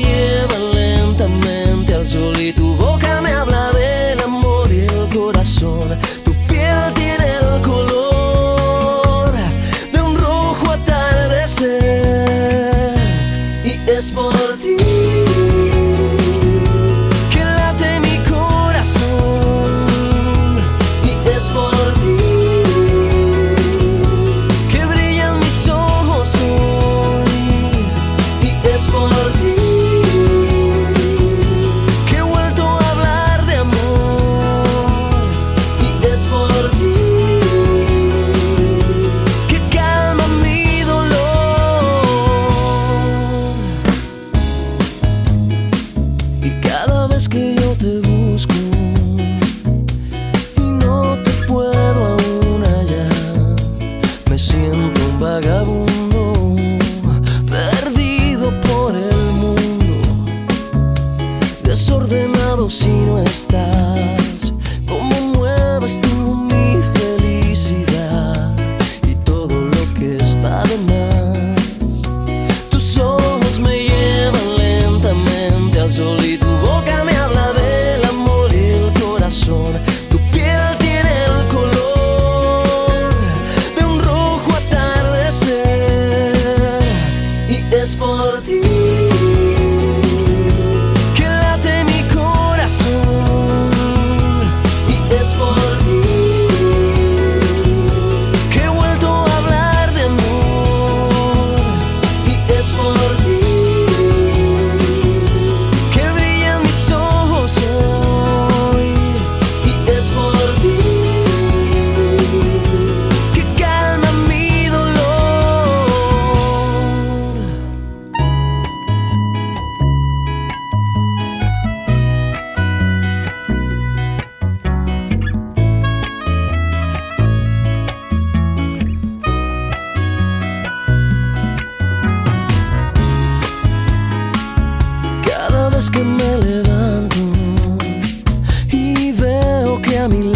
Miami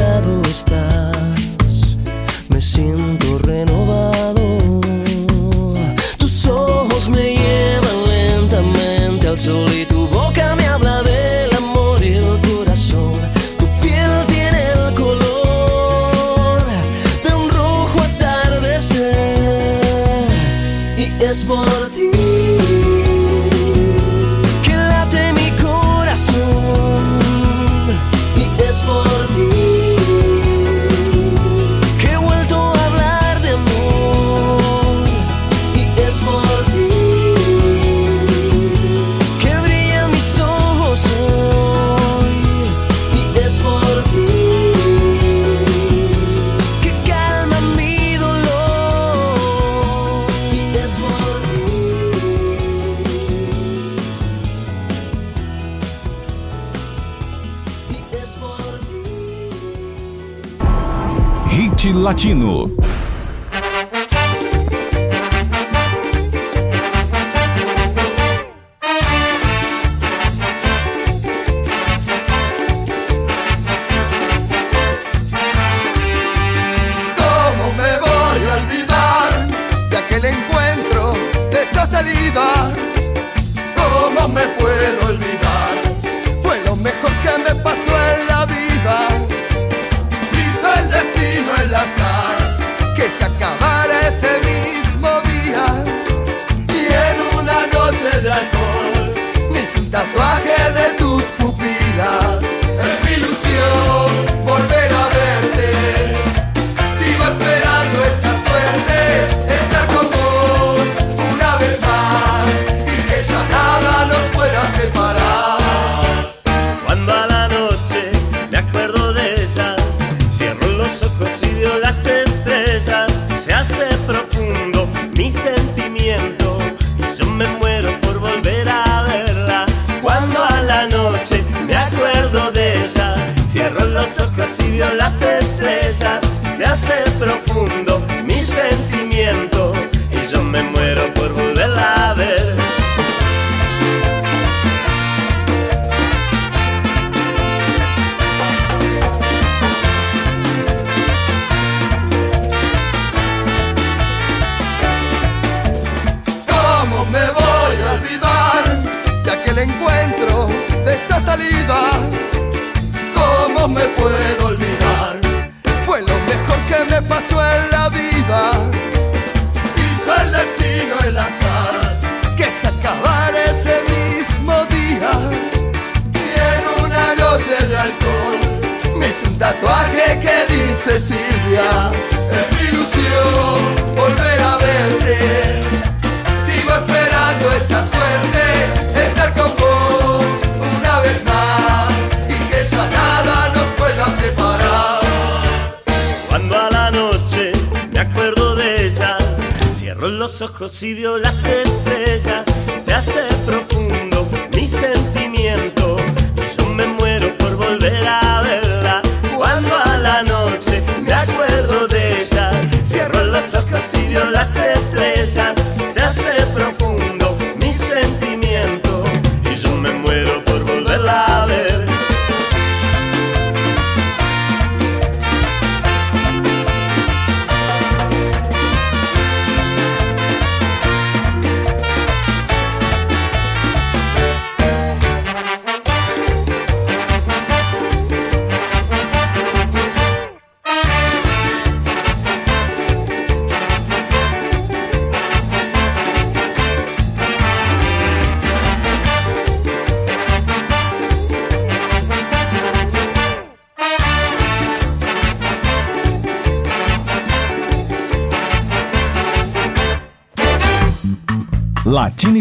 Destino.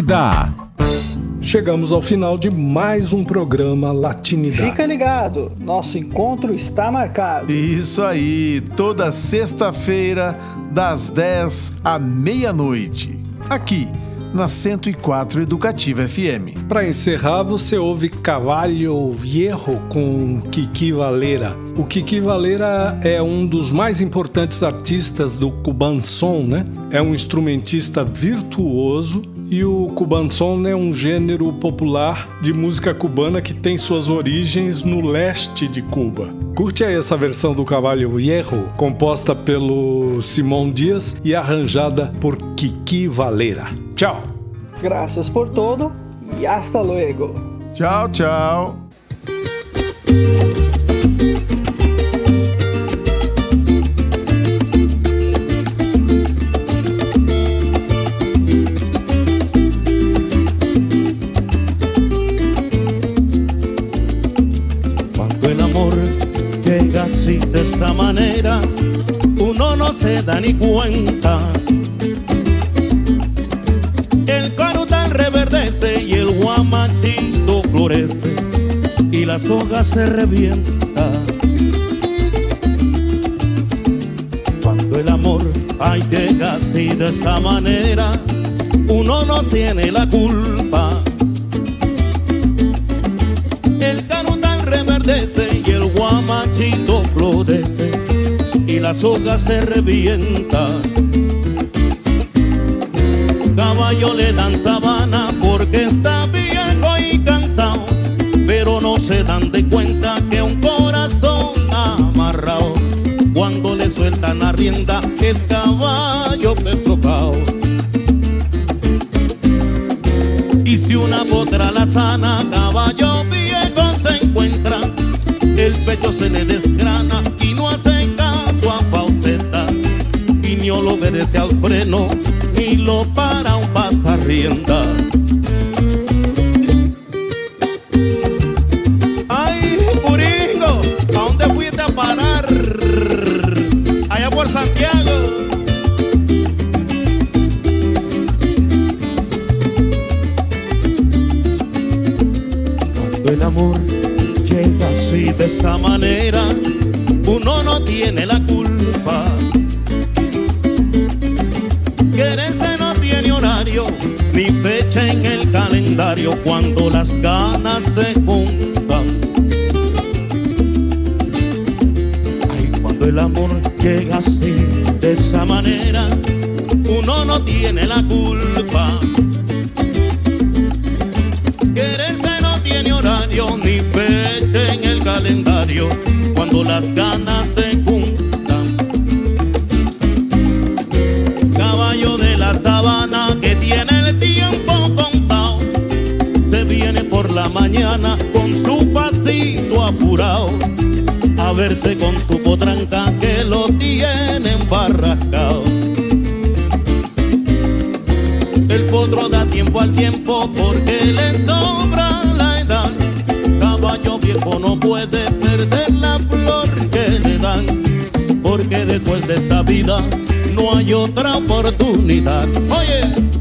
Vida. Chegamos ao final de mais um programa Latinidade. Fica ligado, nosso encontro está marcado. Isso aí, toda sexta-feira, das 10 à meia-noite, aqui na 104 Educativa FM. Para encerrar, você ouve Cavalho Viejo com Kiki Valera. O Kiki Valera é um dos mais importantes artistas do cubanson, né? É um instrumentista virtuoso e o cubanson é um gênero popular de música cubana que tem suas origens no leste de Cuba. Curte aí essa versão do Cavalho Hierro, composta pelo Simão Dias e arranjada por Kiki Valera. Tchau! Graças por todo e hasta luego. Tchau, tchau. Se da ni cuenta. El carutal reverdece y el guamachito florece y las hojas se revienta. Cuando el amor ay, llega así de esta manera, uno no tiene la culpa. El carutal reverdece y el guamachito florece y las hojas se revientan. Caballo le dan sabana porque está viejo y cansado, pero no se dan de cuenta que un corazón amarrado, cuando le sueltan la rienda, es caballo petrocao. Y si una potra la sana, caballo viejo se encuentra, el pecho se le desgrana obedece al freno, ni lo para un pasarrienda. Ay, Puringo, ¿a dónde fuiste a parar? Allá por Santiago. Cuando el amor llega así de esta manera, uno no tiene la calendario cuando las ganas se juntan. Ay, cuando el amor llega así, de esa manera, uno no tiene la culpa. Quererse no tiene horario, ni fecha en el calendario cuando las ganas se mañana con su pasito apurado, a verse con su potranca que lo tiene embarrascado. El potro da tiempo al tiempo porque le sobra la edad. Caballo viejo no puede perder la flor que le dan, porque después de esta vida no hay otra oportunidad. Oye.